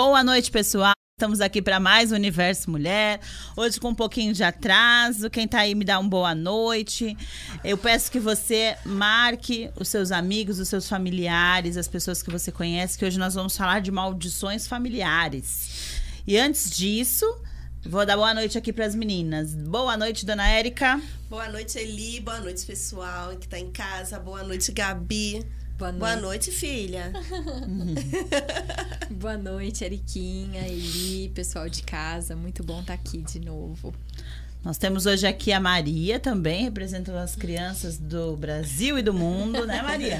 Boa noite, pessoal. Estamos aqui para mais Universo Mulher. Hoje com um pouquinho de atraso. Quem está aí me dá uma boa noite. Eu peço que você marque os seus amigos, os seus familiares, as pessoas que você conhece, que hoje nós vamos falar de maldições familiares. E antes disso, vou dar boa noite aqui para as meninas. Boa noite, dona Érica. Boa noite, Eli. Boa noite, pessoal que está em casa. Boa noite, Gabi. Boa noite, Boa noite filha. Boa noite, Eriquinha, Eli, pessoal de casa. Muito bom estar aqui de novo. Nós temos hoje aqui a Maria também, representando as crianças do Brasil e do mundo, né, Maria?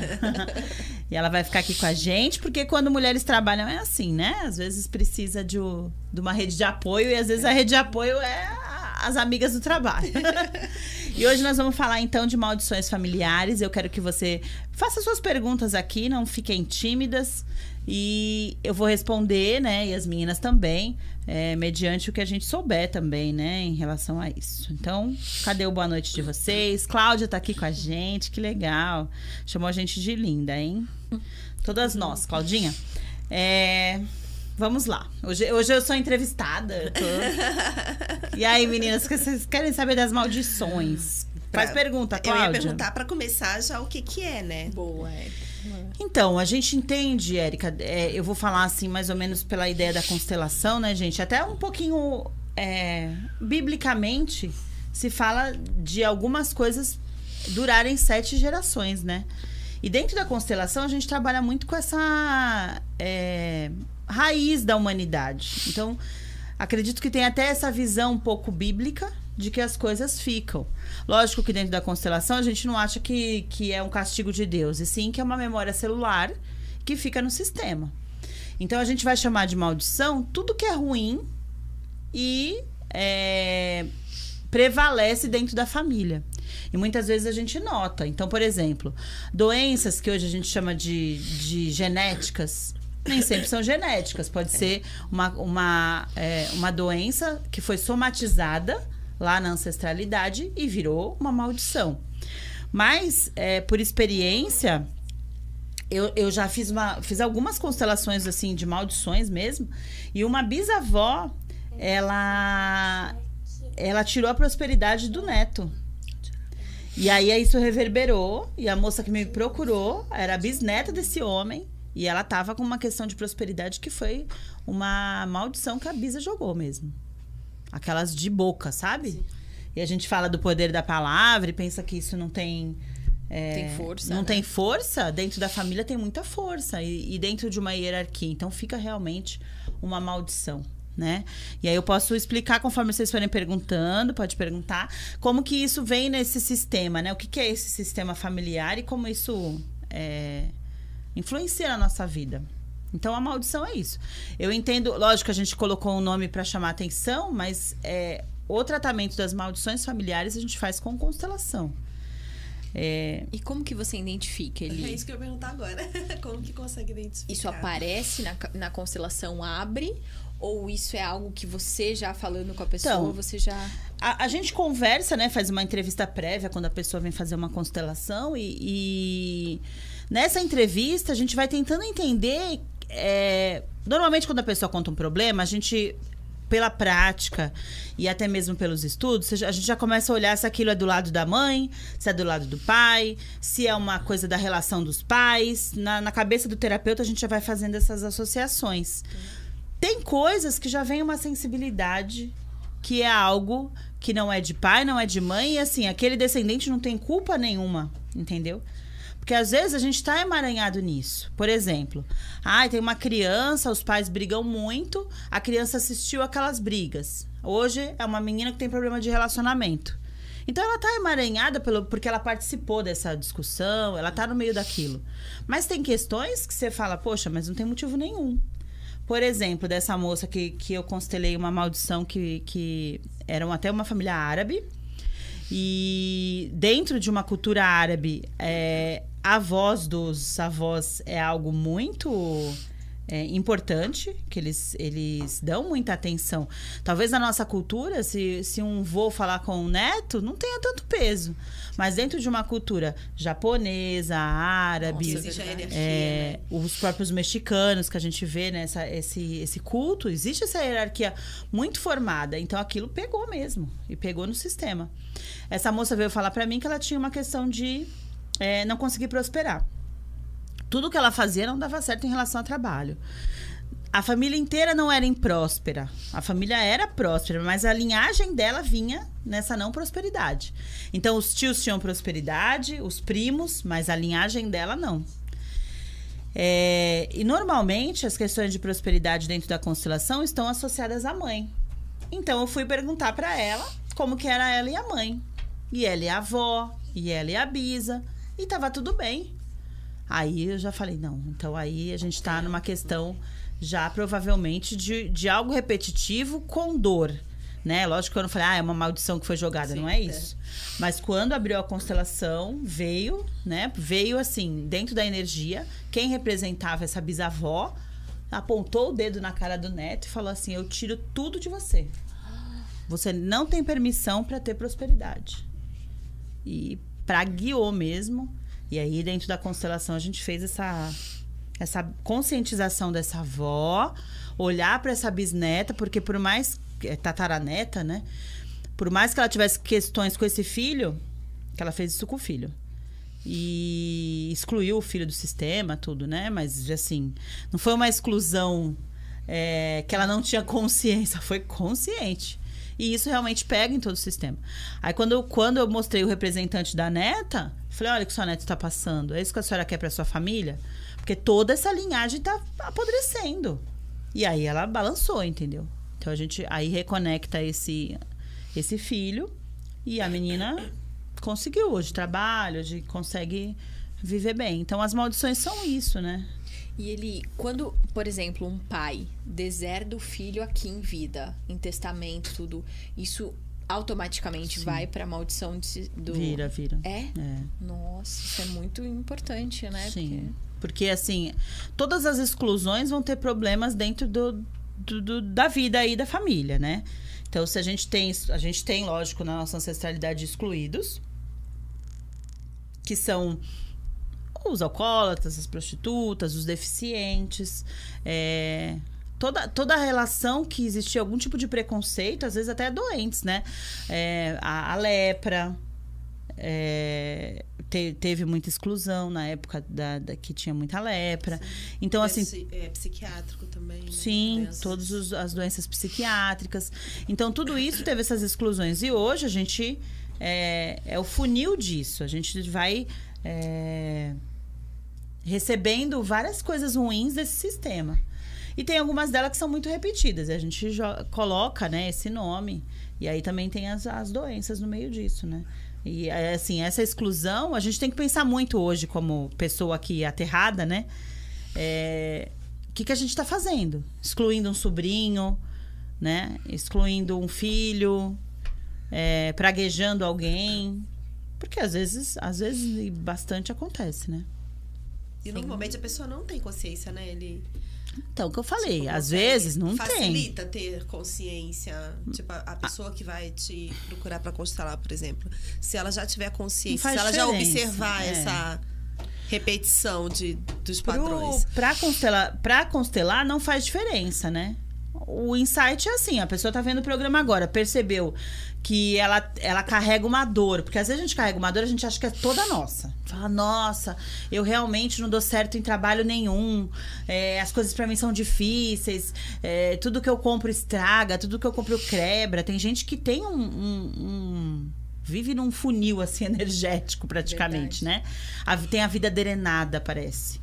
e ela vai ficar aqui com a gente, porque quando mulheres trabalham é assim, né? Às vezes precisa de, de uma rede de apoio e às vezes a rede de apoio é as amigas do trabalho. e hoje nós vamos falar então de maldições familiares. Eu quero que você faça suas perguntas aqui, não fiquem tímidas. E eu vou responder, né? E as meninas também, é, mediante o que a gente souber também, né? Em relação a isso. Então, cadê o boa noite de vocês? Cláudia tá aqui com a gente, que legal. Chamou a gente de linda, hein? Todas nós, Claudinha. É, Vamos lá. Hoje, hoje eu sou entrevistada. Eu tô... e aí, meninas, vocês querem saber das maldições? Pra, Faz pergunta, Cláudia. Eu ia perguntar para começar já o que que é, né? Boa, é. Então, a gente entende, Érica, é, eu vou falar assim, mais ou menos pela ideia da constelação, né, gente? Até um pouquinho é, biblicamente se fala de algumas coisas durarem sete gerações, né? E dentro da constelação a gente trabalha muito com essa é, raiz da humanidade. Então, acredito que tem até essa visão um pouco bíblica de que as coisas ficam. Lógico que dentro da constelação a gente não acha que, que é um castigo de Deus, e sim que é uma memória celular que fica no sistema. Então a gente vai chamar de maldição tudo que é ruim e é, prevalece dentro da família. E muitas vezes a gente nota. Então, por exemplo, doenças que hoje a gente chama de, de genéticas, nem sempre são genéticas. Pode ser uma, uma, é, uma doença que foi somatizada lá na ancestralidade e virou uma maldição. Mas, é, por experiência, eu, eu já fiz, uma, fiz algumas constelações assim de maldições mesmo. E uma bisavó, ela, ela tirou a prosperidade do neto. E aí isso reverberou. E a moça que me procurou era a bisneta desse homem. E ela tava com uma questão de prosperidade que foi uma maldição que a Bisa jogou mesmo. Aquelas de boca, sabe? Sim. E a gente fala do poder da palavra e pensa que isso não tem. É, tem força. Não né? tem força. Dentro da família tem muita força. E, e dentro de uma hierarquia. Então fica realmente uma maldição. Né? E aí eu posso explicar conforme vocês forem perguntando, pode perguntar, como que isso vem nesse sistema, né? O que, que é esse sistema familiar e como isso é, influencia na nossa vida. Então a maldição é isso. Eu entendo, lógico que a gente colocou um nome para chamar atenção, mas é, o tratamento das maldições familiares a gente faz com constelação. É... E como que você identifica ele? É isso que eu ia perguntar agora. como que consegue identificar? Isso aparece na, na constelação, abre? Ou isso é algo que você já falando com a pessoa, então, você já. A, a, gente conversa, né? Faz uma entrevista prévia quando a pessoa vem fazer uma constelação e... e Nessa entrevista, a gente vai tentando entender. É, normalmente, quando a pessoa conta um problema, a gente pela prática e até mesmo pelos estudos, a gente já começa a olhar se aquilo é do lado da mãe, se é do lado do pai, se é uma coisa da relação dos pais. Na, na cabeça do terapeuta, a gente já vai fazendo essas associações. Tem coisas que já vem uma sensibilidade que é algo que não é de pai, não é de mãe, e assim, aquele descendente não tem culpa nenhuma, entendeu? Porque às vezes a gente está emaranhado nisso. Por exemplo, ah, tem uma criança, os pais brigam muito, a criança assistiu aquelas brigas. Hoje é uma menina que tem problema de relacionamento. Então ela está emaranhada pelo, porque ela participou dessa discussão, ela está no meio daquilo. Mas tem questões que você fala, poxa, mas não tem motivo nenhum. Por exemplo, dessa moça que, que eu constelei uma maldição que, que eram até uma família árabe. E dentro de uma cultura árabe, é, a voz dos avós é algo muito é, importante, que eles, eles dão muita atenção. Talvez na nossa cultura, se, se um vô falar com um neto, não tenha tanto peso. Mas dentro de uma cultura japonesa, árabe, Nossa, é, né? os próprios mexicanos que a gente vê nessa né, esse, esse culto, existe essa hierarquia muito formada. Então aquilo pegou mesmo e pegou no sistema. Essa moça veio falar para mim que ela tinha uma questão de é, não conseguir prosperar tudo que ela fazia não dava certo em relação ao trabalho. A família inteira não era impróspera. A família era próspera, mas a linhagem dela vinha nessa não prosperidade. Então, os tios tinham prosperidade, os primos, mas a linhagem dela não. É, e normalmente as questões de prosperidade dentro da constelação estão associadas à mãe. Então eu fui perguntar para ela como que era ela e a mãe. E ela e a avó, e ela e a bisa, e tava tudo bem. Aí eu já falei, não, então aí a gente está numa questão já provavelmente de, de algo repetitivo com dor. Né? Lógico que eu não falei, ah, é uma maldição que foi jogada, Sim, não é isso. É. Mas quando abriu a constelação, veio, né? Veio assim, dentro da energia, quem representava essa bisavó apontou o dedo na cara do neto e falou assim: Eu tiro tudo de você. Você não tem permissão para ter prosperidade. E pragueou mesmo. E aí, dentro da constelação, a gente fez essa, essa conscientização dessa avó, olhar para essa bisneta, porque por mais. É, tataraneta, né? Por mais que ela tivesse questões com esse filho, que ela fez isso com o filho. E excluiu o filho do sistema, tudo, né? Mas, assim, não foi uma exclusão é, que ela não tinha consciência, foi consciente. E isso realmente pega em todo o sistema. Aí, quando, quando eu mostrei o representante da neta, falei: olha o que sua neta está passando. É isso que a senhora quer para sua família? Porque toda essa linhagem está apodrecendo. E aí ela balançou, entendeu? Então a gente aí reconecta esse, esse filho e a menina conseguiu hoje trabalho, hoje consegue viver bem. Então as maldições são isso, né? E ele, quando, por exemplo, um pai deserda o filho aqui em vida, em testamento, tudo, isso automaticamente Sim. vai para a maldição de, do. Vira, vira. É? é? Nossa, isso é muito importante, né? Sim. Porque... Porque, assim, todas as exclusões vão ter problemas dentro do, do, do, da vida aí da família, né? Então, se a gente tem, a gente tem, lógico, na nossa ancestralidade excluídos, que são os alcoólatras, as prostitutas, os deficientes, é, toda, toda a relação que existia algum tipo de preconceito, às vezes até doentes, né? É, a, a, lepra. É, te, teve muita exclusão na época da, da que tinha muita lepra. Sim. Então, assim. É psiquiátrico também. Né? Sim, todas as doenças psiquiátricas. Então, tudo isso teve essas exclusões. E hoje a gente. É, é o funil disso. A gente vai. É, recebendo várias coisas ruins desse sistema. E tem algumas delas que são muito repetidas. A gente coloca, né, esse nome. E aí também tem as, as doenças no meio disso, né? E assim, essa exclusão, a gente tem que pensar muito hoje, como pessoa aqui aterrada, né? É, o que, que a gente está fazendo? Excluindo um sobrinho, né? Excluindo um filho, é, praguejando alguém. Porque às vezes, às vezes, bastante acontece, né? E normalmente a pessoa não tem consciência, né? Ele. Então, o que eu falei, tipo, às vezes não facilita tem. Facilita ter consciência. Tipo, a, pessoa que vai te procurar para constelar, por exemplo, se ela já tiver consciência, se ela já observar é. essa repetição de, dos padrões. Para constelar, pra constelar, não faz diferença, né? O insight é assim, a pessoa tá vendo o programa agora, percebeu que ela, ela carrega uma dor. Porque às vezes a gente carrega uma dor, a gente acha que é toda nossa. Fala, nossa, eu realmente não dou certo em trabalho nenhum. É, as coisas para mim são difíceis. É, tudo que eu compro estraga, tudo que eu compro quebra. Tem gente que tem um, um, um vive num funil assim energético praticamente, Verdade. né? A, tem a vida drenada, parece.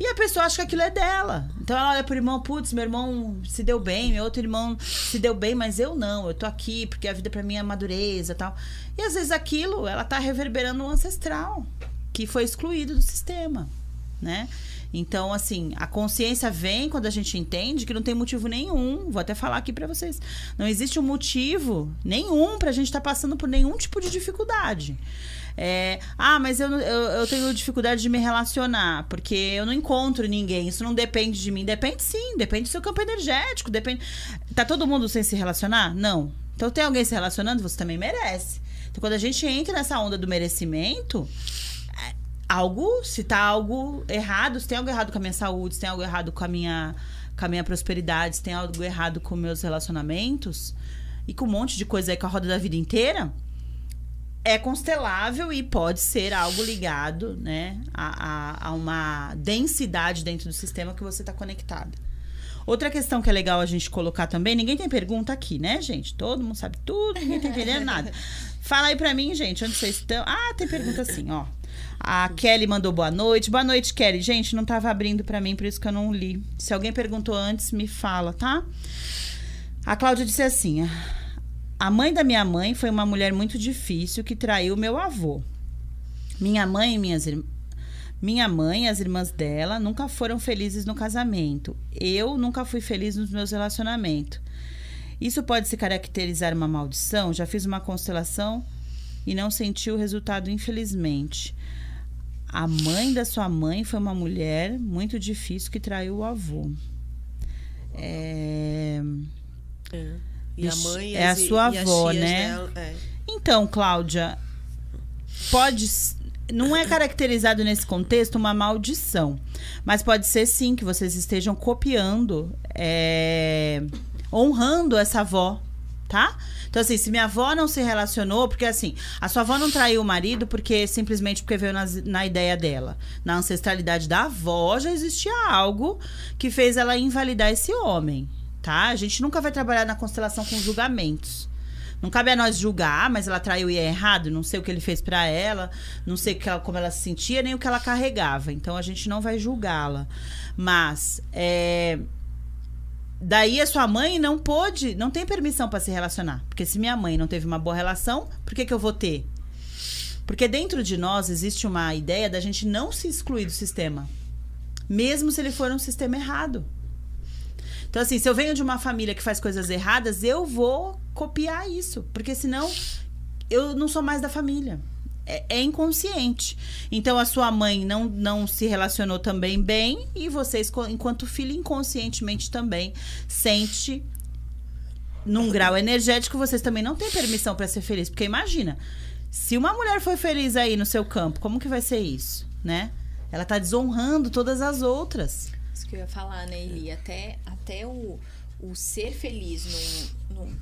E a pessoa acha que aquilo é dela. Então ela olha pro irmão, putz, meu irmão se deu bem, meu outro irmão se deu bem, mas eu não, eu tô aqui porque a vida para mim é madureza tal. E às vezes aquilo, ela tá reverberando um ancestral que foi excluído do sistema. né? Então, assim, a consciência vem quando a gente entende que não tem motivo nenhum. Vou até falar aqui para vocês. Não existe um motivo nenhum pra gente estar tá passando por nenhum tipo de dificuldade. É, ah, mas eu, eu, eu, tenho dificuldade de me relacionar, porque eu não encontro ninguém. Isso não depende de mim. Depende sim, depende do seu campo energético. Depende. Tá todo mundo sem se relacionar? Não. Então tem alguém se relacionando, você também merece. Então, quando a gente entra nessa onda do merecimento, é, algo, se tá algo errado, se tem algo errado com a minha saúde, se tem algo errado com a minha, com a minha prosperidade, se tem algo errado com meus relacionamentos e com um monte de coisa aí com a roda da vida inteira, é constelável e pode ser algo ligado, né, a, a, a uma densidade dentro do sistema que você está conectado. Outra questão que é legal a gente colocar também, ninguém tem pergunta aqui, né, gente? Todo mundo sabe tudo, ninguém tá entendendo nada. Fala aí pra mim, gente, onde vocês estão. Ah, tem pergunta assim, ó. A Kelly mandou boa noite. Boa noite, Kelly. Gente, não tava abrindo para mim, por isso que eu não li. Se alguém perguntou antes, me fala, tá? A Cláudia disse assim: A mãe da minha mãe foi uma mulher muito difícil que traiu meu avô. Minha mãe e minhas irmãs. Minha mãe e as irmãs dela nunca foram felizes no casamento. Eu nunca fui feliz nos meus relacionamentos. Isso pode se caracterizar uma maldição? Já fiz uma constelação e não senti o resultado, infelizmente. A mãe da sua mãe foi uma mulher muito difícil que traiu o avô. É. é. E a mãe é a sua avó, né? É. Então, Cláudia, pode não é caracterizado nesse contexto uma maldição, mas pode ser sim que vocês estejam copiando é, honrando essa avó, tá? Então, assim, se minha avó não se relacionou, porque assim, a sua avó não traiu o marido porque simplesmente porque veio na, na ideia dela. Na ancestralidade da avó já existia algo que fez ela invalidar esse homem, tá? A gente nunca vai trabalhar na constelação com julgamentos. Não cabe a nós julgar, mas ela traiu e é errado, não sei o que ele fez para ela, não sei que ela, como ela se sentia, nem o que ela carregava. Então a gente não vai julgá-la. Mas é, Daí a sua mãe não pôde, não tem permissão para se relacionar. Porque se minha mãe não teve uma boa relação, por que, que eu vou ter? Porque dentro de nós existe uma ideia da gente não se excluir do sistema. Mesmo se ele for um sistema errado. Então, assim, se eu venho de uma família que faz coisas erradas, eu vou copiar isso. Porque senão eu não sou mais da família é, é, inconsciente. Então a sua mãe não, não se relacionou também bem e vocês, enquanto filho, inconscientemente também sente num grau energético vocês também não têm permissão para ser feliz, porque imagina, se uma mulher foi feliz aí no seu campo, como que vai ser isso, né? Ela tá desonrando todas as outras. Isso que eu ia falar, né, Eli? Até, até o, o ser feliz no,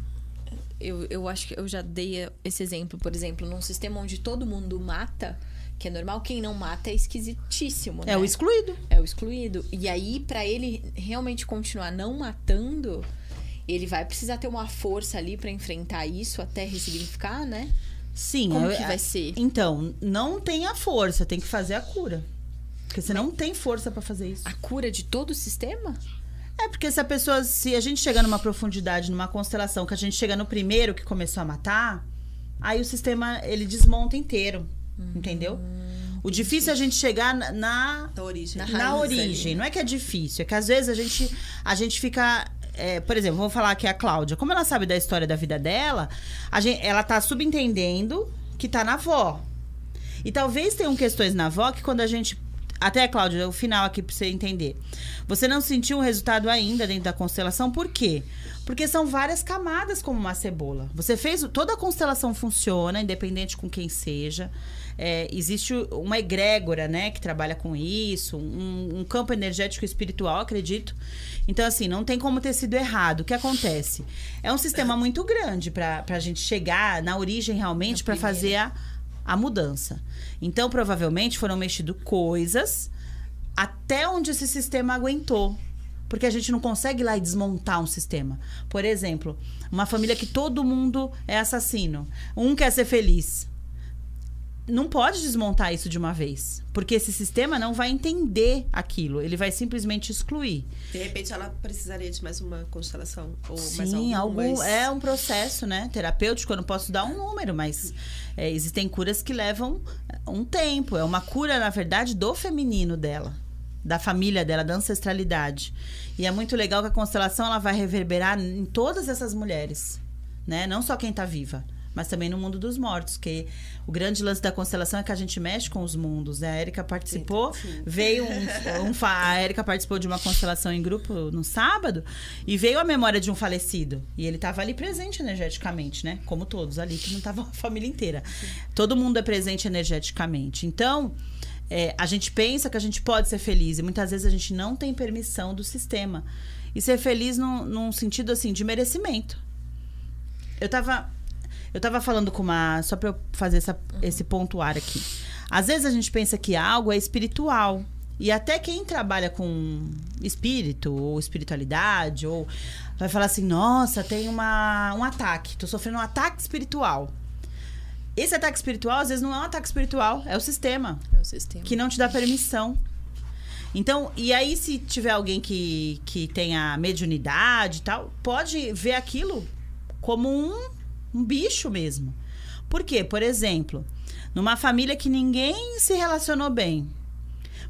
eu, eu acho que eu já dei esse exemplo, por exemplo, num sistema onde todo mundo mata, que é normal, quem não mata é esquisitíssimo, né? É o excluído. É o excluído. E aí, para ele realmente continuar não matando, ele vai precisar ter uma força ali para enfrentar isso até ressignificar, né? Sim. Como é, que vai ser? Então, não tem a força, tem que fazer a cura. Porque você não tem força para fazer isso. A cura de todo o sistema? É porque se a pessoa, se a gente chega numa profundidade, numa constelação, que a gente chega no primeiro que começou a matar, aí o sistema ele desmonta inteiro, uhum. entendeu? O difícil é a gente chegar na, na, origem. Na, na origem. Ali, né? Não é que é difícil, é que às vezes a gente, a gente fica. É, por exemplo, vou falar aqui a Cláudia. Como ela sabe da história da vida dela, a gente, ela tá subentendendo que tá na avó. E talvez tenham questões na avó que quando a gente até, Cláudia, o final aqui para você entender. Você não sentiu um resultado ainda dentro da constelação, por quê? Porque são várias camadas como uma cebola. Você fez. Toda a constelação funciona, independente com quem seja. É, existe uma egrégora, né, que trabalha com isso, um, um, campo energético espiritual, acredito. Então, assim, não tem como ter sido errado. O que acontece? É um sistema muito grande para a gente chegar na origem realmente para fazer a a mudança. Então, provavelmente foram mexidas coisas até onde esse sistema aguentou. Porque a gente não consegue ir lá e desmontar um sistema. Por exemplo, uma família que todo mundo é assassino. Um quer ser feliz não pode desmontar isso de uma vez. Porque esse sistema não vai entender aquilo. Ele vai simplesmente excluir. De repente, ela precisaria de mais uma constelação? Ou Sim, mais algum, algum mas... é um processo né, terapêutico. Eu não posso dar um número, mas é, existem curas que levam um tempo. É uma cura, na verdade, do feminino dela. da família dela, da ancestralidade. E é muito legal que a constelação ela vai reverberar em todas essas mulheres, né? Não só quem está viva, mas também no mundo dos mortos, que o grande lance da constelação é que a gente mexe com os mundos. Né? A Erika participou, sim, veio um, um, a Erika participou de uma constelação em grupo no sábado e veio a memória de um falecido e ele estava ali presente energeticamente, né? Como todos ali que não estava a família inteira. Sim. Todo mundo é presente energeticamente. Então é, a gente pensa que a gente pode ser feliz e muitas vezes a gente não tem permissão do sistema. E ser feliz num, num sentido assim de merecimento. Eu tava, eu tava falando com uma. Só pra eu fazer essa, esse pontuar aqui. Às vezes a gente pensa que algo é espiritual. E até quem trabalha com espírito ou espiritualidade, ou vai falar assim: nossa, tem uma, um ataque, tô sofrendo um ataque espiritual. Esse ataque espiritual, às vezes, não é um ataque espiritual, é o sistema. É o sistema. Que não te dá permissão. Então, e aí, se tiver alguém que, que tenha mediunidade e tal, pode ver aquilo como um, um bicho mesmo. Por quê? Por exemplo, numa família que ninguém se relacionou bem,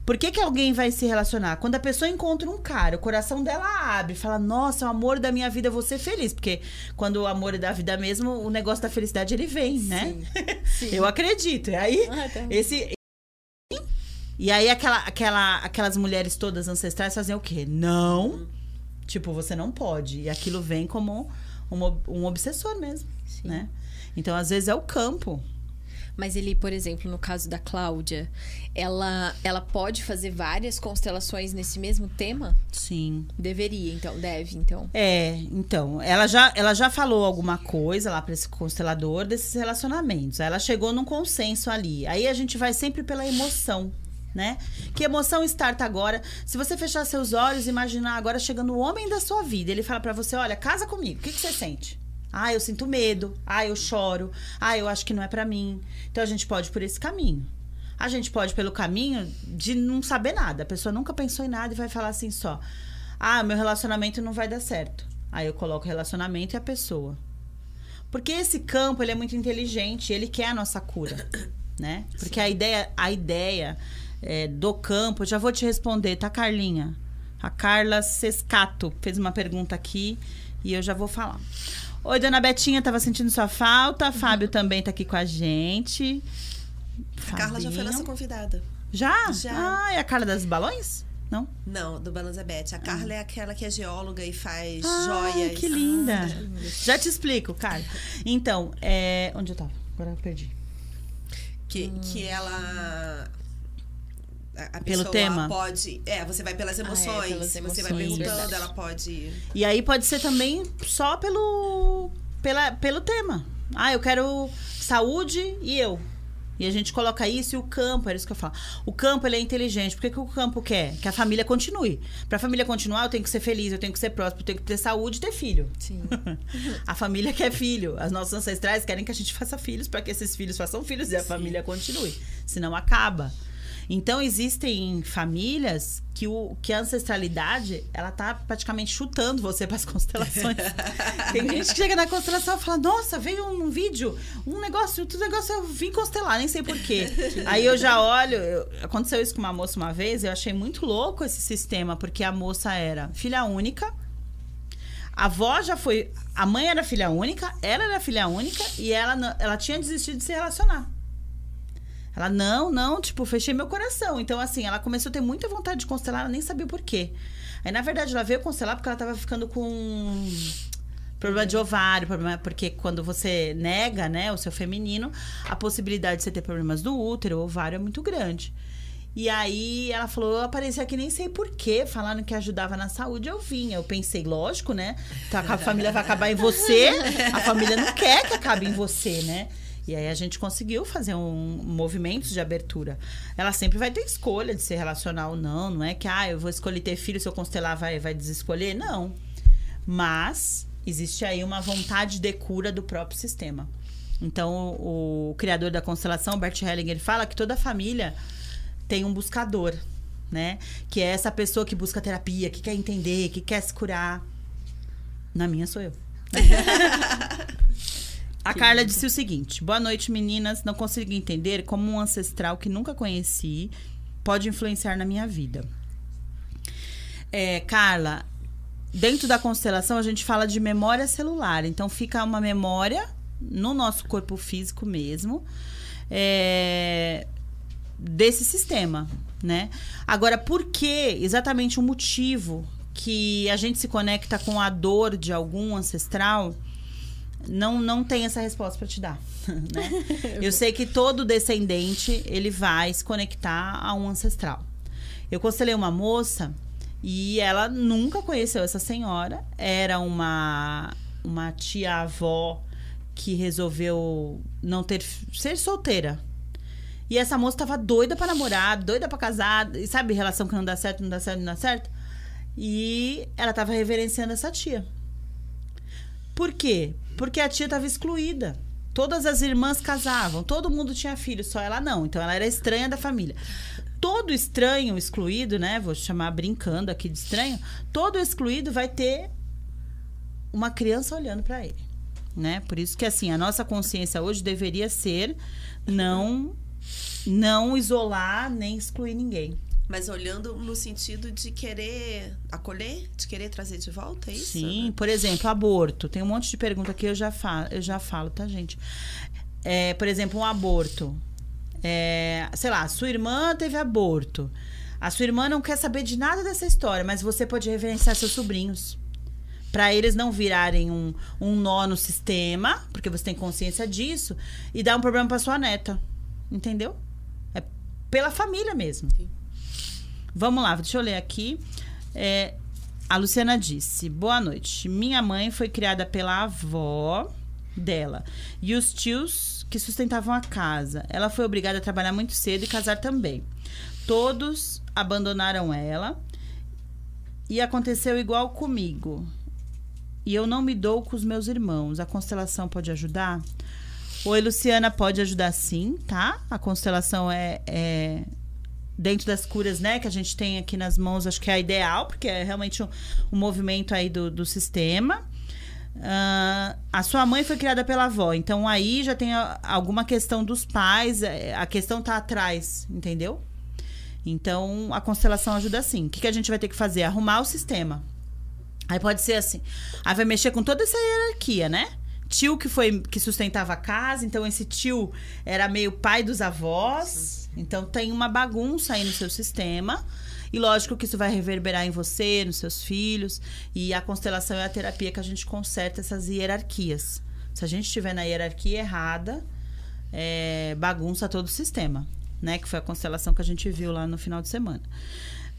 por que, que alguém vai se relacionar? Quando a pessoa encontra um cara, o coração dela abre, fala: Nossa, o amor da minha vida, vou ser feliz. Porque quando o amor é da vida mesmo, o negócio da felicidade ele vem, né? Sim. eu acredito. E aí, ah, tá. esse. E aí, aquela, aquela, aquelas mulheres todas ancestrais faziam o quê? Não. Tipo, você não pode. E aquilo vem como um, um obsessor mesmo, Sim. né? Então, às vezes, é o campo. Mas ele, por exemplo, no caso da Cláudia, ela, ela pode fazer várias constelações nesse mesmo tema? Sim. Deveria, então, deve, então. É, então, ela já, ela já falou alguma coisa lá para esse constelador desses relacionamentos. Ela chegou num consenso ali. Aí a gente vai sempre pela emoção. Né? Que emoção starta agora? Se você fechar seus olhos e imaginar agora chegando o homem da sua vida, ele fala para você: "Olha, casa comigo". O que, que você sente? Ah, eu sinto medo. Ah, eu choro. Ah, eu acho que não é para mim. Então a gente pode por esse caminho. A gente pode pelo caminho de não saber nada. A pessoa nunca pensou em nada e vai falar assim só: "Ah, meu relacionamento não vai dar certo". Aí eu coloco relacionamento e a pessoa. Porque esse campo, ele é muito inteligente, ele quer a nossa cura, né? Porque a ideia, a ideia é, do campo, já vou te responder, tá, Carlinha? A Carla Sescato fez uma pergunta aqui e eu já vou falar. Oi, dona Betinha, tava sentindo sua falta. Fábio também tá aqui com a gente. A Carla já foi nossa convidada. Já? Já. Ah, é a Carla das balões? Não? Não, do Balanzabete. A Carla ah. é aquela que é geóloga e faz ah, joias. Que linda. Ah, já te explico, Carla. Então, é... onde eu tava? Agora eu perdi. Que, hum. que ela a pelo tema pode é você vai pelas emoções, ah, é, pelas emoções você vai perguntando verdade. ela pode e aí pode ser também só pelo pela, pelo tema ah eu quero saúde e eu e a gente coloca isso e o campo, era isso que eu falo. O campo, ele é inteligente. Por que, que o campo quer? Que a família continue. Para a família continuar, eu tenho que ser feliz, eu tenho que ser próspero, eu tenho que ter saúde e ter filho. Sim. a família quer filho. As nossas ancestrais querem que a gente faça filhos para que esses filhos façam filhos e a Sim. família continue. Senão acaba. Então existem famílias que, o, que a ancestralidade ela tá praticamente chutando você para as constelações. Tem gente que chega na constelação e fala: Nossa, veio um vídeo, um negócio, outro negócio, eu vim constelar, nem sei porquê. Aí eu já olho, eu, aconteceu isso com uma moça uma vez, eu achei muito louco esse sistema, porque a moça era filha única. A avó já foi. A mãe era filha única, ela era filha única e ela, ela tinha desistido de se relacionar. Ela, não, não, tipo, fechei meu coração. Então, assim, ela começou a ter muita vontade de constelar, ela nem sabia por quê. Aí, na verdade, ela veio constelar porque ela tava ficando com problema de ovário, problema, porque quando você nega, né, o seu feminino, a possibilidade de você ter problemas do útero, ovário é muito grande. E aí ela falou, eu apareci aqui nem sei porquê, falando que ajudava na saúde, eu vim. Eu pensei, lógico, né? Tá, a família vai acabar em você, a família não quer que acabe em você, né? E aí a gente conseguiu fazer um movimentos de abertura. Ela sempre vai ter escolha de se relacionar ou não. Não é que, ah, eu vou escolher ter filho, se eu constelar vai, vai desescolher. Não. Mas existe aí uma vontade de cura do próprio sistema. Então, o, o criador da constelação, Bert Hellinger, fala que toda família tem um buscador, né? Que é essa pessoa que busca terapia, que quer entender, que quer se curar. Na minha sou eu. A Carla disse o seguinte: Boa noite, meninas. Não consigo entender como um ancestral que nunca conheci pode influenciar na minha vida. É, Carla, dentro da constelação a gente fala de memória celular. Então fica uma memória no nosso corpo físico mesmo é, desse sistema, né? Agora, por que exatamente o motivo que a gente se conecta com a dor de algum ancestral? Não, não tem essa resposta para te dar. Né? Eu sei que todo descendente ele vai se conectar a um ancestral. Eu constelei uma moça e ela nunca conheceu essa senhora. Era uma, uma tia-avó que resolveu não ter ser solteira. E essa moça tava doida para namorar, doida para casar, e sabe, relação que não dá certo, não dá certo, não dá certo. E ela tava reverenciando essa tia. Por quê? Porque a tia tava excluída. Todas as irmãs casavam, todo mundo tinha filho, só ela não. Então ela era estranha da família todo estranho, excluído, né? Vou chamar brincando aqui de estranho. Todo excluído vai ter uma criança olhando para ele, né? Por isso que assim, a nossa consciência hoje deveria ser não não isolar nem excluir ninguém. Mas olhando no sentido de querer acolher, de querer trazer de volta, é isso? Sim, por exemplo, aborto. Tem um monte de pergunta que eu já falo, eu já falo, tá, gente? É, por exemplo, um aborto. É, sei lá, sua irmã teve aborto. A sua irmã não quer saber de nada dessa história, mas você pode reverenciar seus sobrinhos. Para eles não virarem um, um nó no sistema, porque você tem consciência disso, e dar um problema para sua neta. Entendeu? É pela família mesmo. Sim. Vamos lá, deixa eu ler aqui. É, a Luciana disse: Boa noite. Minha mãe foi criada pela avó dela. E os tios que sustentavam a casa. Ela foi obrigada a trabalhar muito cedo e casar também. Todos abandonaram ela e aconteceu igual comigo. E eu não me dou com os meus irmãos. A constelação pode ajudar? Oi, Luciana, pode ajudar sim, tá? A constelação é, é dentro das curas, né, que a gente tem aqui nas mãos, acho que é a ideal, porque é realmente um, um movimento aí do, do sistema. Uh, a sua mãe foi criada pela avó, então aí já tem alguma questão dos pais, é, a questão tá atrás, entendeu? Então a constelação ajuda assim. O que, que a gente vai ter que fazer? Arrumar o sistema. Aí pode ser assim. Aí vai mexer com toda essa hierarquia, né? Tio que foi que sustentava a casa, então esse tio era meio pai dos avós. Então tem uma bagunça aí no seu sistema. E lógico que isso vai reverberar em você, nos seus filhos. E a constelação é a terapia que a gente conserta essas hierarquias. Se a gente estiver na hierarquia errada, é, bagunça todo o sistema. Né? Que foi a constelação que a gente viu lá no final de semana.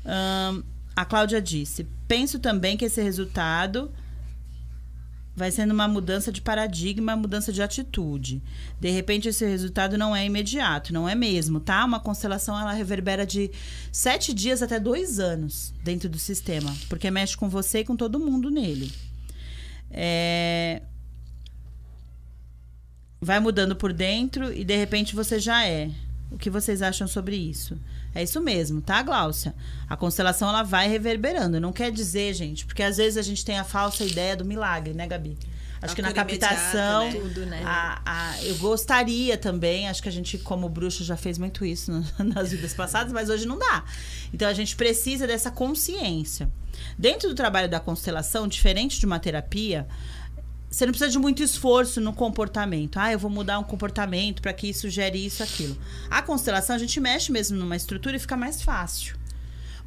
Um, a Cláudia disse: penso também que esse resultado vai sendo uma mudança de paradigma, mudança de atitude. De repente, esse resultado não é imediato, não é mesmo, tá? Uma constelação ela reverbera de sete dias até dois anos dentro do sistema, porque mexe com você e com todo mundo nele. É... Vai mudando por dentro e de repente você já é. O que vocês acham sobre isso? É isso mesmo, tá, Gláucia? A constelação ela vai reverberando. Não quer dizer, gente, porque às vezes a gente tem a falsa ideia do milagre, né, Gabi? Acho a que na captação, né? Tudo, né? A, a, eu gostaria também, acho que a gente, como bruxo, já fez muito isso no, nas vidas passadas, mas hoje não dá. Então a gente precisa dessa consciência. Dentro do trabalho da constelação, diferente de uma terapia, você não precisa de muito esforço no comportamento. Ah, eu vou mudar um comportamento para que isso gere isso, aquilo. A constelação, a gente mexe mesmo numa estrutura e fica mais fácil.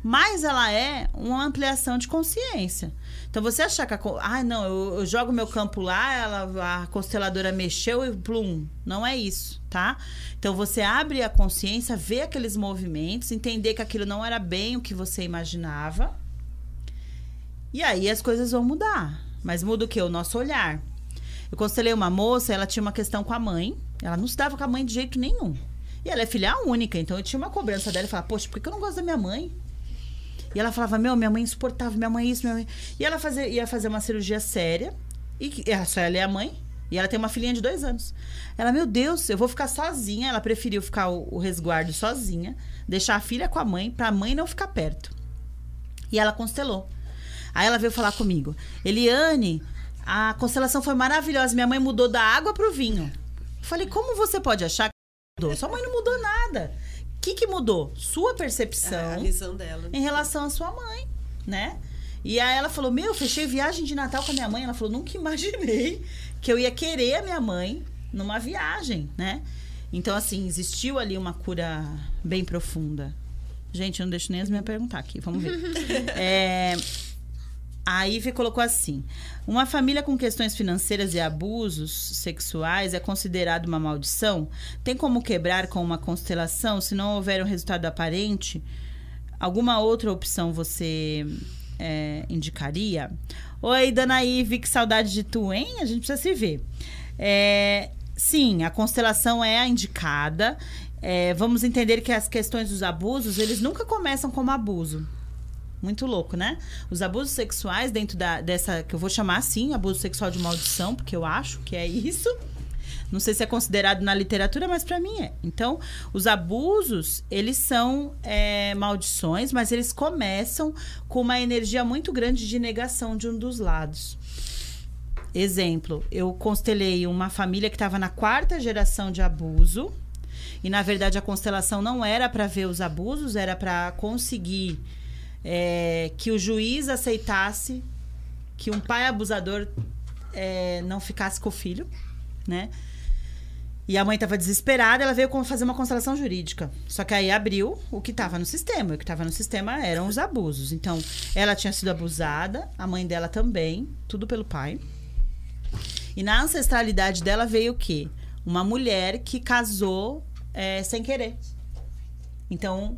Mas ela é uma ampliação de consciência. Então, você achar que a. Ah, não, eu, eu jogo meu campo lá, ela, a consteladora mexeu e plum. Não é isso, tá? Então, você abre a consciência, vê aqueles movimentos, entender que aquilo não era bem o que você imaginava. E aí as coisas vão mudar. Mas muda o que? O nosso olhar. Eu constelei uma moça, ela tinha uma questão com a mãe. Ela não se dava com a mãe de jeito nenhum. E ela é filha única, então eu tinha uma cobrança dela e falava, poxa, por que eu não gosto da minha mãe? E ela falava, meu, minha mãe é insuportável, minha mãe é isso, minha mãe. E ela fazia, ia fazer uma cirurgia séria. E só ela é a mãe. E ela tem uma filhinha de dois anos. Ela, meu Deus, eu vou ficar sozinha. Ela preferiu ficar o, o resguardo sozinha, deixar a filha com a mãe, pra mãe não ficar perto. E ela constelou. Aí ela veio falar comigo. Eliane, a constelação foi maravilhosa. Minha mãe mudou da água pro vinho. Eu falei, como você pode achar que mudou? Sua mãe não mudou nada. O que, que mudou? Sua percepção. a visão dela. Em relação à sua mãe. né? E aí ela falou: Meu, fechei viagem de Natal com a minha mãe. Ela falou: Nunca imaginei que eu ia querer a minha mãe numa viagem, né? Então, assim, existiu ali uma cura bem profunda. Gente, eu não deixo nem as minhas perguntar aqui, vamos ver. é, a Ivy colocou assim: uma família com questões financeiras e abusos sexuais é considerada uma maldição? Tem como quebrar com uma constelação se não houver um resultado aparente? Alguma outra opção você é, indicaria? Oi, dona Ivy, que saudade de tu, hein? A gente precisa se ver. É, sim, a constelação é a indicada. É, vamos entender que as questões dos abusos, eles nunca começam como abuso. Muito louco, né? Os abusos sexuais dentro da, dessa, que eu vou chamar assim, abuso sexual de maldição, porque eu acho que é isso. Não sei se é considerado na literatura, mas para mim é. Então, os abusos, eles são é, maldições, mas eles começam com uma energia muito grande de negação de um dos lados. Exemplo, eu constelei uma família que estava na quarta geração de abuso. E na verdade a constelação não era para ver os abusos, era para conseguir é, que o juiz aceitasse que um pai abusador é, não ficasse com o filho, né? E a mãe estava desesperada, ela veio fazer uma constelação jurídica. Só que aí abriu o que estava no sistema. O que estava no sistema eram os abusos. Então, ela tinha sido abusada, a mãe dela também, tudo pelo pai. E na ancestralidade dela veio o quê? Uma mulher que casou é, sem querer. Então,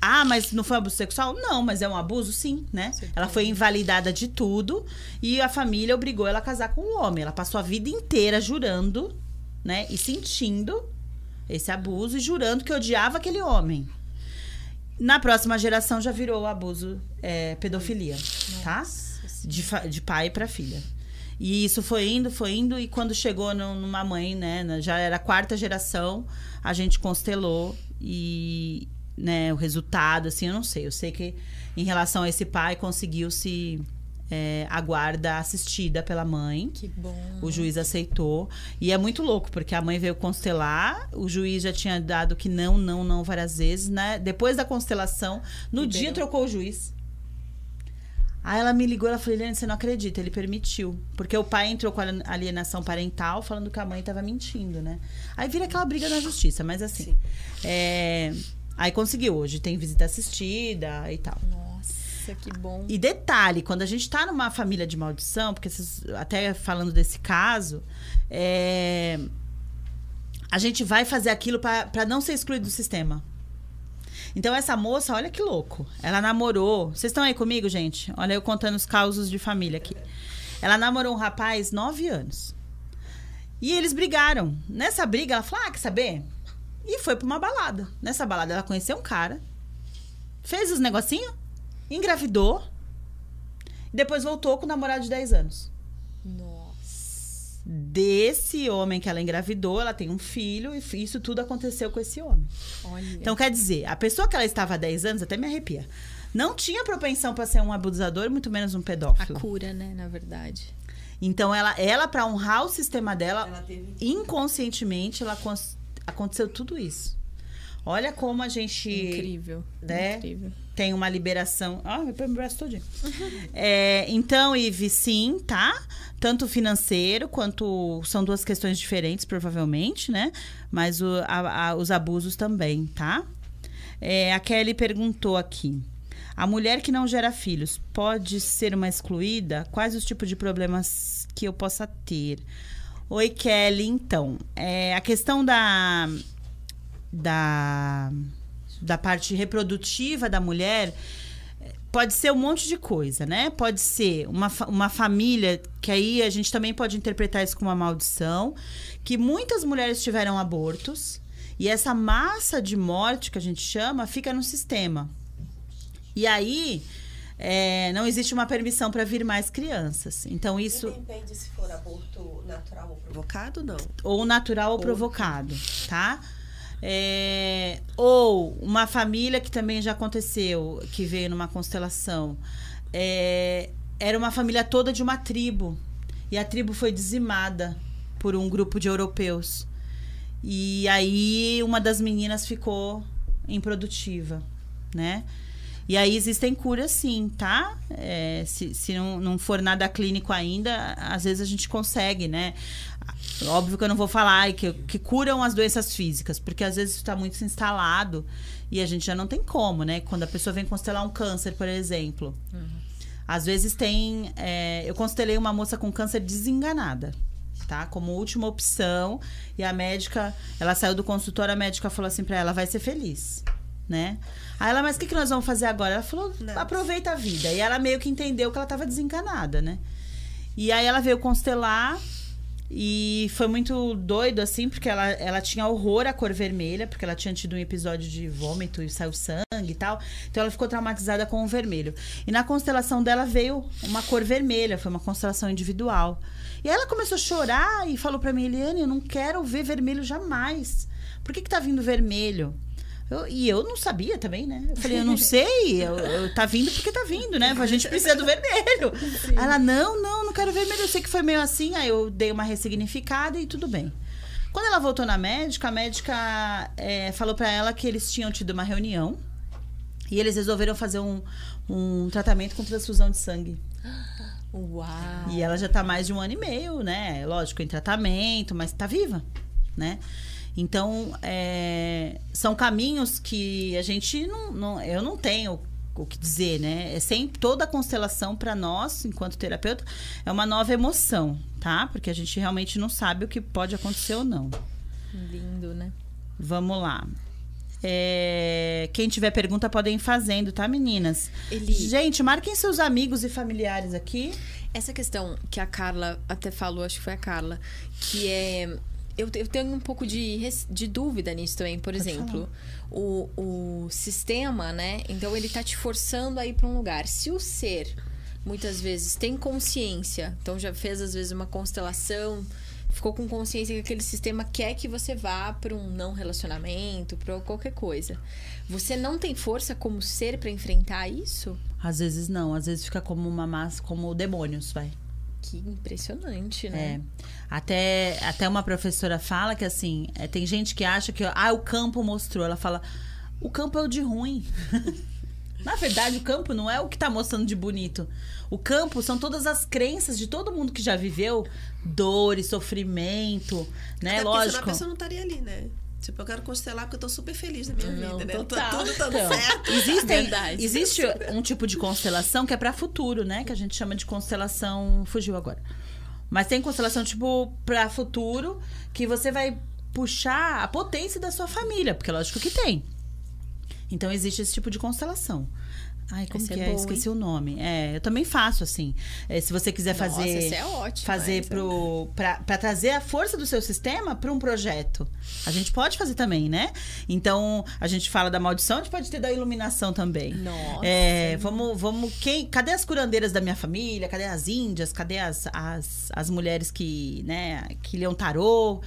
ah, mas não foi abuso sexual? Não, mas é um abuso, sim, né? Sim. Ela foi invalidada de tudo e a família obrigou ela a casar com um homem. Ela passou a vida inteira jurando, né? E sentindo esse abuso e jurando que odiava aquele homem. Na próxima geração já virou abuso, é, pedofilia, tá? Nossa, tá? De, de pai para filha. E isso foi indo, foi indo, e quando chegou numa mãe, né? Já era a quarta geração, a gente constelou e, né, o resultado, assim, eu não sei. Eu sei que em relação a esse pai conseguiu-se é, a guarda assistida pela mãe. Que bom. O juiz aceitou. E é muito louco, porque a mãe veio constelar, o juiz já tinha dado que não, não, não várias vezes, né? Depois da constelação, no dia trocou o juiz. Aí ela me ligou, ela falou, Eliane, você não acredita, ele permitiu. Porque o pai entrou com alienação parental, falando que a mãe estava mentindo, né? Aí vira aquela briga na justiça, mas assim. É, Aí conseguiu. Hoje tem visita assistida e tal. Nossa, que bom. E detalhe, quando a gente tá numa família de maldição, porque vocês, até falando desse caso, é, a gente vai fazer aquilo para não ser excluído do sistema. Então, essa moça, olha que louco. Ela namorou. Vocês estão aí comigo, gente? Olha, eu contando os causos de família aqui. Ela namorou um rapaz nove anos. E eles brigaram. Nessa briga, ela falou: Ah, quer saber? E foi pra uma balada. Nessa balada ela conheceu um cara, fez os negocinhos, engravidou, e depois voltou com o namorado de 10 anos. Nossa. Desse homem que ela engravidou, ela tem um filho, e isso tudo aconteceu com esse homem. Olha. Então, quer dizer, a pessoa que ela estava há 10 anos, até me arrepia, não tinha propensão para ser um abusador, muito menos um pedófilo. A cura, né, na verdade. Então, ela, ela para honrar o sistema dela, teve... inconscientemente, ela aconteceu tudo isso. Olha como a gente. Incrível. Né, incrível. Tem uma liberação. Ah, meu braço todinho. é, então, Ive, sim, tá? Tanto financeiro quanto. São duas questões diferentes, provavelmente, né? Mas o, a, a, os abusos também, tá? É, a Kelly perguntou aqui. A mulher que não gera filhos pode ser uma excluída? Quais os tipos de problemas que eu possa ter? Oi, Kelly. Então, é, a questão da, da, da parte reprodutiva da mulher pode ser um monte de coisa, né? Pode ser uma, uma família, que aí a gente também pode interpretar isso como uma maldição, que muitas mulheres tiveram abortos e essa massa de morte que a gente chama fica no sistema. E aí é, não existe uma permissão para vir mais crianças. Então isso. Depende se for aborto natural ou provocado, não. Ou natural ou, ou provocado, tá? É, ou uma família que também já aconteceu, que veio numa constelação. É, era uma família toda de uma tribo. E a tribo foi dizimada por um grupo de europeus. E aí uma das meninas ficou improdutiva, né? E aí existem curas sim, tá? É, se se não, não for nada clínico ainda, às vezes a gente consegue, né? Óbvio que eu não vou falar que, que curam as doenças físicas, porque às vezes está muito instalado e a gente já não tem como, né? Quando a pessoa vem constelar um câncer, por exemplo. Uhum. Às vezes tem. É, eu constelei uma moça com câncer desenganada tá? Como última opção. E a médica, ela saiu do consultório, a médica falou assim para ela: vai ser feliz, né? Aí ela, mas o que, que nós vamos fazer agora? Ela falou: Não. aproveita a vida. E ela meio que entendeu que ela estava desencanada, né? E aí ela veio constelar. E foi muito doido, assim, porque ela, ela tinha horror à cor vermelha, porque ela tinha tido um episódio de vômito e saiu sangue e tal. Então ela ficou traumatizada com o vermelho. E na constelação dela veio uma cor vermelha, foi uma constelação individual. E ela começou a chorar e falou para mim, Eliane, eu não quero ver vermelho jamais. Por que, que tá vindo vermelho? Eu, e eu não sabia também, né? Eu falei, eu não sei, eu, eu, tá vindo porque tá vindo, né? A gente precisa do vermelho. Sim. Ela, não, não, não quero vermelho. Eu sei que foi meio assim, aí eu dei uma ressignificada e tudo bem. Quando ela voltou na médica, a médica é, falou para ela que eles tinham tido uma reunião e eles resolveram fazer um, um tratamento com transfusão de sangue. Uau! E ela já tá mais de um ano e meio, né? Lógico, em tratamento, mas tá viva, né? Então, é, são caminhos que a gente não, não, Eu não tenho o que dizer, né? É sempre toda a constelação para nós, enquanto terapeuta, é uma nova emoção, tá? Porque a gente realmente não sabe o que pode acontecer ou não. Lindo, né? Vamos lá. É, quem tiver pergunta podem ir fazendo, tá, meninas? Eli... Gente, marquem seus amigos e familiares aqui. Essa questão que a Carla até falou, acho que foi a Carla, que é. Eu, eu tenho um pouco de, de dúvida nisso também. Por Pode exemplo, o, o sistema, né? Então ele tá te forçando a ir para um lugar. Se o ser muitas vezes tem consciência, então já fez às vezes uma constelação ficou com consciência que aquele sistema quer que você vá para um não relacionamento, para qualquer coisa. Você não tem força como ser para enfrentar isso? Às vezes não, às vezes fica como uma massa, como demônios, vai. Que impressionante, né? É. Até, até uma professora fala que assim, é, tem gente que acha que ah, o campo mostrou. Ela fala, o campo é o de ruim. Na verdade, o campo não é o que está mostrando de bonito. O campo são todas as crenças de todo mundo que já viveu dor e sofrimento, né? Até Lógico. Senão a pessoa não estaria ali, né? Tipo, eu quero constelar porque eu tô super feliz na minha não, vida, né? Total. Tô, tudo dando então, certo. Existem, existe um tipo de constelação que é para futuro, né? Que a gente chama de constelação. Fugiu agora. Mas tem constelação, tipo, para futuro, que você vai puxar a potência da sua família, porque lógico que tem. Então existe esse tipo de constelação. Ai, como esse que é? é? Bom, Esqueci hein? o nome. É, eu também faço, assim. É, se você quiser Nossa, fazer. Isso é ótimo. Fazer pro. Pra, pra trazer a força do seu sistema para um projeto. A gente pode fazer também, né? Então, a gente fala da maldição, a gente pode ter da iluminação também. Nossa. É, vamos, vamos. Quem, cadê as curandeiras da minha família? Cadê as índias? Cadê as, as, as mulheres que, né, que leam tarô?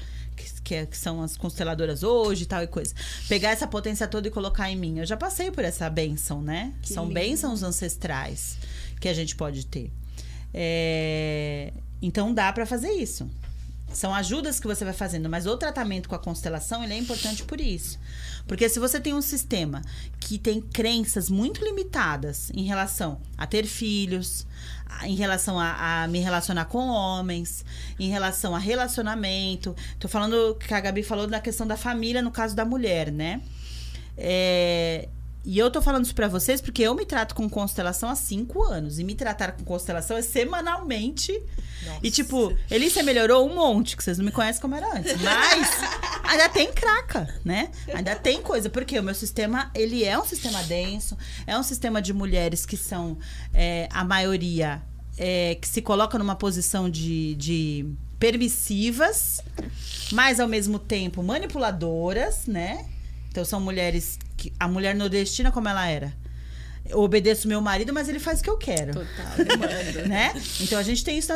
Que, é, que, são as consteladoras hoje e tal e coisa. Pegar essa potência toda e colocar em mim. Eu já passei por essa benção, né? Que são lindo. bênçãos ancestrais que a gente pode ter. É... Então dá para fazer isso. São ajudas que você vai fazendo, mas o tratamento com a constelação ele é importante por isso. Porque se você tem um sistema que tem crenças muito limitadas em relação a ter filhos, em relação a, a, me relacionar com homens, em relação a relacionamento. Tô falando que a Gabi falou da questão da família, no caso da mulher, né? É, e eu tô falando isso pra vocês porque eu me trato com constelação há cinco anos. E me tratar com constelação é semanalmente. Nossa. E, tipo, Elícia melhorou um monte, que vocês não me conhecem como era antes. Mas ainda tem craca, né? Ainda tem coisa. Porque o meu sistema, ele é um sistema denso. É um sistema de mulheres que são, é, a maioria, é, que se coloca numa posição de, de permissivas, mas ao mesmo tempo manipuladoras, né? Então são mulheres a mulher nordestina como ela era. Eu obedeço meu marido, mas ele faz o que eu quero. Total, né? Então a gente tem isso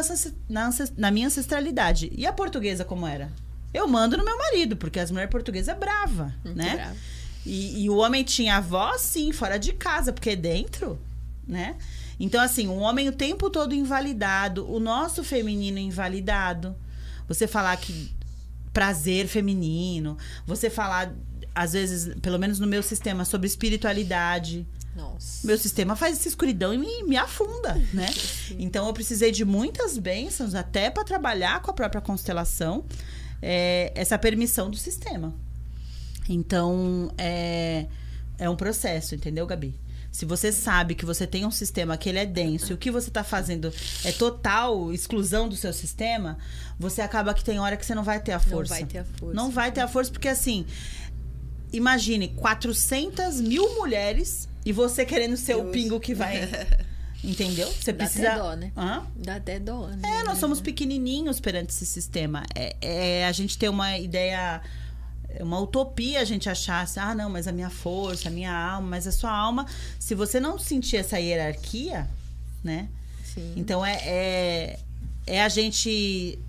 na, na, minha ancestralidade. E a portuguesa como era? Eu mando no meu marido, porque as mulheres portuguesas é brava, Muito né? Brava. E, e, o homem tinha a voz, sim, fora de casa, porque dentro, né? Então, assim, o homem o tempo todo invalidado, o nosso feminino invalidado. Você falar que prazer feminino, você falar às vezes, pelo menos no meu sistema, sobre espiritualidade. Nossa. Meu sistema faz essa escuridão e me, me afunda, né? Então eu precisei de muitas bênçãos até para trabalhar com a própria constelação, é, essa permissão do sistema. Então é, é um processo, entendeu, Gabi? Se você sabe que você tem um sistema que ele é denso e o que você está fazendo é total exclusão do seu sistema, você acaba que tem hora que você não vai ter a força. Não vai ter a força. Não vai ter a força, porque assim, imagine 400 mil mulheres e você querendo ser Deus. o pingo que vai. Entendeu? Você Dá precisa. Até dó, né? Hã? Dá até dó, né? É, nós somos pequenininhos perante esse sistema. É, é a gente ter uma ideia uma utopia a gente achar assim, ah, não, mas a minha força, a minha alma, mas a sua alma, se você não sentir essa hierarquia, né? Sim. Então é, é, é a gente.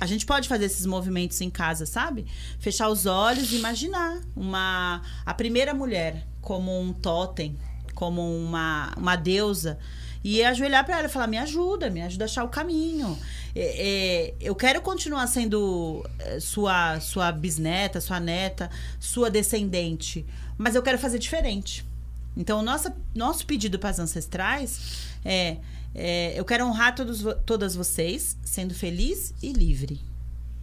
A gente pode fazer esses movimentos em casa, sabe? Fechar os olhos e imaginar uma a primeira mulher como um totem, como uma, uma deusa e ajoelhar para ela e falar: me ajuda, me ajuda a achar o caminho. É, é, eu quero continuar sendo é, sua, sua bisneta, sua neta, sua descendente, mas eu quero fazer diferente. Então, nossa, nosso pedido para as ancestrais é, é: eu quero honrar todos, todas vocês, sendo feliz e livre.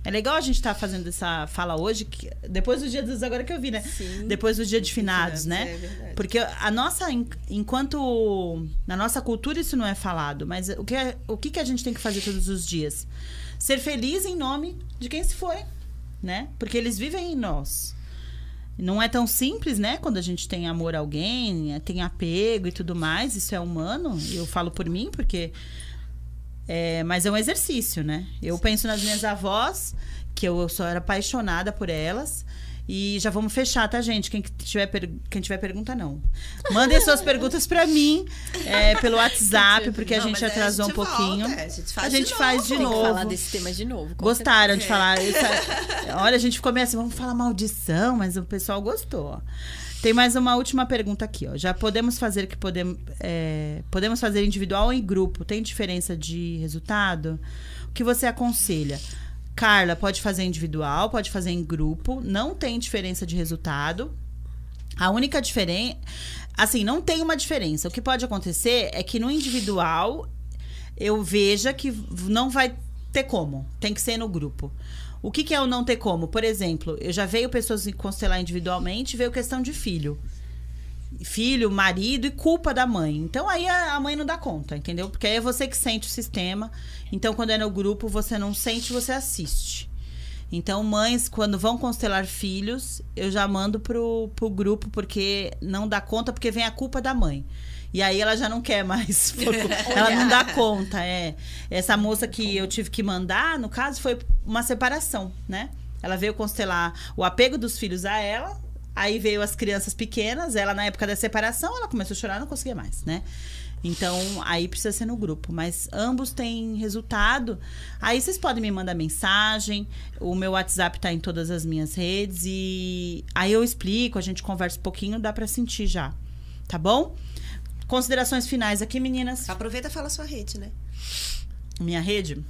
É legal a gente estar tá fazendo essa fala hoje, que, depois do dia dos agora que eu vi, né? Sim. Depois do dia de finados, né? É verdade. Porque a nossa, enquanto na nossa cultura isso não é falado, mas o que, é, o que, que a gente tem que fazer todos os dias? Ser feliz em nome de quem se foi, né? Porque eles vivem em nós. Não é tão simples, né? Quando a gente tem amor a alguém, tem apego e tudo mais, isso é humano. Eu falo por mim, porque é, mas é um exercício, né? Eu penso nas minhas avós, que eu só era apaixonada por elas. E já vamos fechar, tá, gente? Quem tiver, per... Quem tiver pergunta, não. Mandem suas perguntas para mim é, pelo WhatsApp, porque não, a gente atrasou a gente um pouquinho. Volta, a gente faz a gente de faz novo. de novo. Tem que falar desse tema de novo. Gostaram de falar. Olha, a gente começa, vamos falar maldição, mas o pessoal gostou. Tem mais uma última pergunta aqui, ó. Já podemos fazer que podemos, é, podemos fazer individual ou em grupo? Tem diferença de resultado? O que você aconselha? Carla, pode fazer individual, pode fazer em grupo, não tem diferença de resultado. A única diferença. Assim, não tem uma diferença. O que pode acontecer é que no individual eu veja que não vai ter como. Tem que ser no grupo. O que, que é o não ter como? Por exemplo, eu já veio pessoas constelar individualmente, veio questão de filho. Filho, marido e culpa da mãe. Então aí a mãe não dá conta, entendeu? Porque aí é você que sente o sistema. Então quando é no grupo, você não sente, você assiste. Então, mães, quando vão constelar filhos, eu já mando pro, pro grupo, porque não dá conta, porque vem a culpa da mãe. E aí ela já não quer mais. ela não dá conta. É. Essa moça que eu tive que mandar, no caso, foi uma separação, né? Ela veio constelar o apego dos filhos a ela. Aí veio as crianças pequenas, ela na época da separação, ela começou a chorar, não conseguia mais, né? Então, aí precisa ser no grupo. Mas ambos têm resultado. Aí vocês podem me mandar mensagem. O meu WhatsApp tá em todas as minhas redes. E aí eu explico, a gente conversa um pouquinho, dá para sentir já. Tá bom? Considerações finais aqui, meninas. Aproveita e fala a sua rede, né? Minha rede?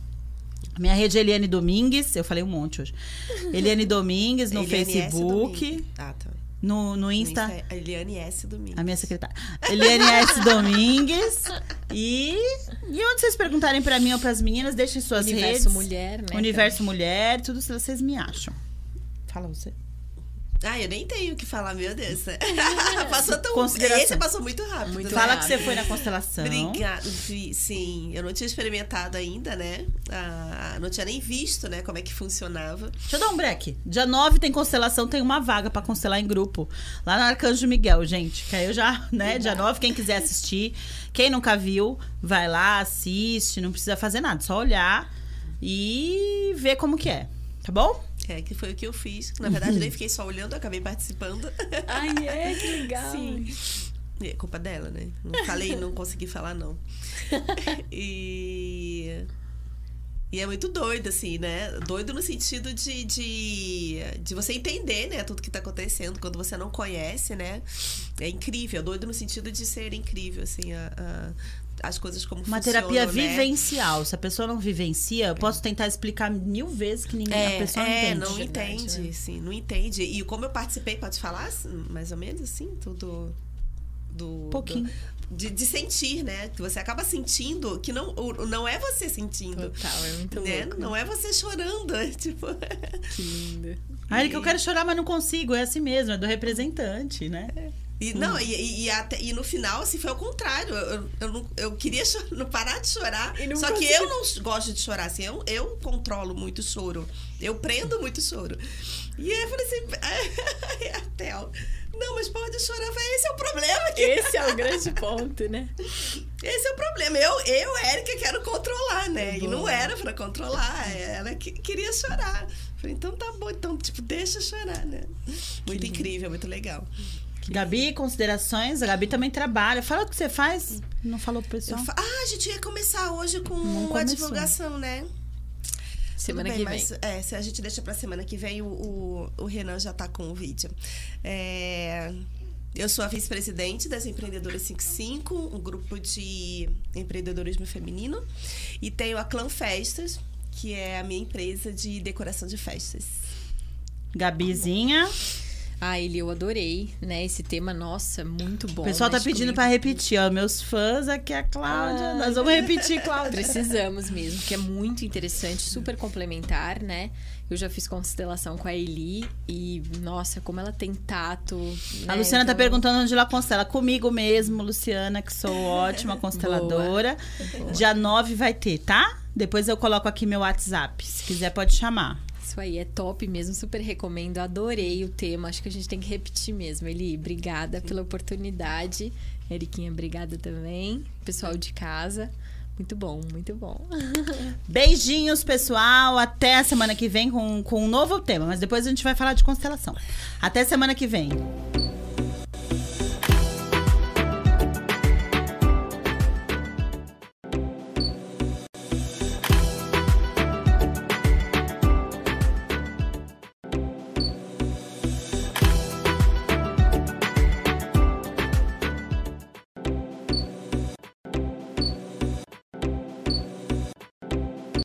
Minha rede é Eliane Domingues. Eu falei um monte hoje. Eliane Domingues no Eliane Facebook. Ah, tá. No, no Insta. No Insta é Eliane S. Domingues. A minha secretária. Eliane S. Domingues. E, e onde vocês perguntarem para mim ou para as meninas, deixem suas Universo redes. Universo Mulher, né? Universo Mulher, tudo se vocês me acham. Fala você. Ah, eu nem tenho o que falar, meu Deus. passou tão Esse passou muito rápido. Muito Fala rápido. que você foi na constelação. Obrigada. Sim, eu não tinha experimentado ainda, né? Ah, não tinha nem visto, né, como é que funcionava. Deixa eu dar um break. Dia 9 tem constelação, tem uma vaga para constelar em grupo. Lá no Arcanjo Miguel, gente. Que aí eu já, né? Dia 9, quem quiser assistir. Quem nunca viu, vai lá, assiste. Não precisa fazer nada, só olhar e ver como que é. Tá bom? É, que foi o que eu fiz. Na verdade, nem fiquei só olhando, acabei participando. Ai, é, que legal. Sim. É culpa dela, né? Não falei, não consegui falar, não. E. E é muito doido, assim, né? Doido no sentido de, de, de você entender, né? Tudo que tá acontecendo quando você não conhece, né? É incrível. Doido no sentido de ser incrível, assim, a, a as coisas como Uma terapia né? vivencial. Se a pessoa não vivencia, eu posso tentar explicar mil vezes que ninguém, é, a pessoa não é, entende. não entende, né? sim, não entende. E como eu participei, pode falar mais ou menos assim, tudo do. Pouquinho. Do, de, de, sentir, né? Que você acaba sentindo que não, não é você sentindo. Total, é muito né? louco. Não é você chorando, é tipo... Que lindo. Aí que eu quero chorar, mas não consigo. É assim mesmo, é do representante, né? E, hum. Não, e, e, até, e no final, assim, foi o contrário. Eu, eu, eu queria chorar, não parar de chorar. Só consegui. que eu não gosto de chorar, assim. Eu, eu controlo muito o choro. Eu prendo muito o choro. E aí eu falei assim, a Theo, não, mas pode chorar. Eu falei, esse é o problema. Aqui. Esse é o grande ponto, né? Esse é o problema. Eu, eu Érica, quero controlar, né? É e não era para controlar. Ela que, queria chorar. Eu falei, então tá bom, então, tipo, deixa chorar, né? Muito que incrível, muito legal. Gabi, considerações? A Gabi também trabalha. Fala o que você faz. Não falou pro pessoal? Fa... Ah, a gente ia começar hoje com a divulgação, né? Semana bem, que vem. Mas, é, se a gente deixa pra semana que vem, o, o, o Renan já tá com o vídeo. É, eu sou a vice-presidente das Empreendedoras 55, um grupo de empreendedorismo feminino. E tenho a Clã Festas, que é a minha empresa de decoração de festas. Gabizinha. Ah, ele eu adorei, né? Esse tema, nossa, muito bom. O pessoal tá pedindo para repetir, ó. Meus fãs aqui, a Cláudia. Ah. Nós vamos repetir, Cláudia. Precisamos mesmo, que é muito interessante, super complementar, né? Eu já fiz constelação com a Eli e, nossa, como ela tem tato. A né? Luciana tá então... tá perguntando onde ela constela. Comigo mesmo, Luciana, que sou ótima consteladora. Boa. Dia 9 vai ter, tá? Depois eu coloco aqui meu WhatsApp. Se quiser, pode chamar. Isso aí, é top mesmo, super recomendo. Adorei o tema, acho que a gente tem que repetir mesmo. Eli, obrigada pela oportunidade. Eriquinha, obrigada também. Pessoal de casa. Muito bom, muito bom. Beijinhos, pessoal. Até a semana que vem com, com um novo tema. Mas depois a gente vai falar de constelação. Até semana que vem.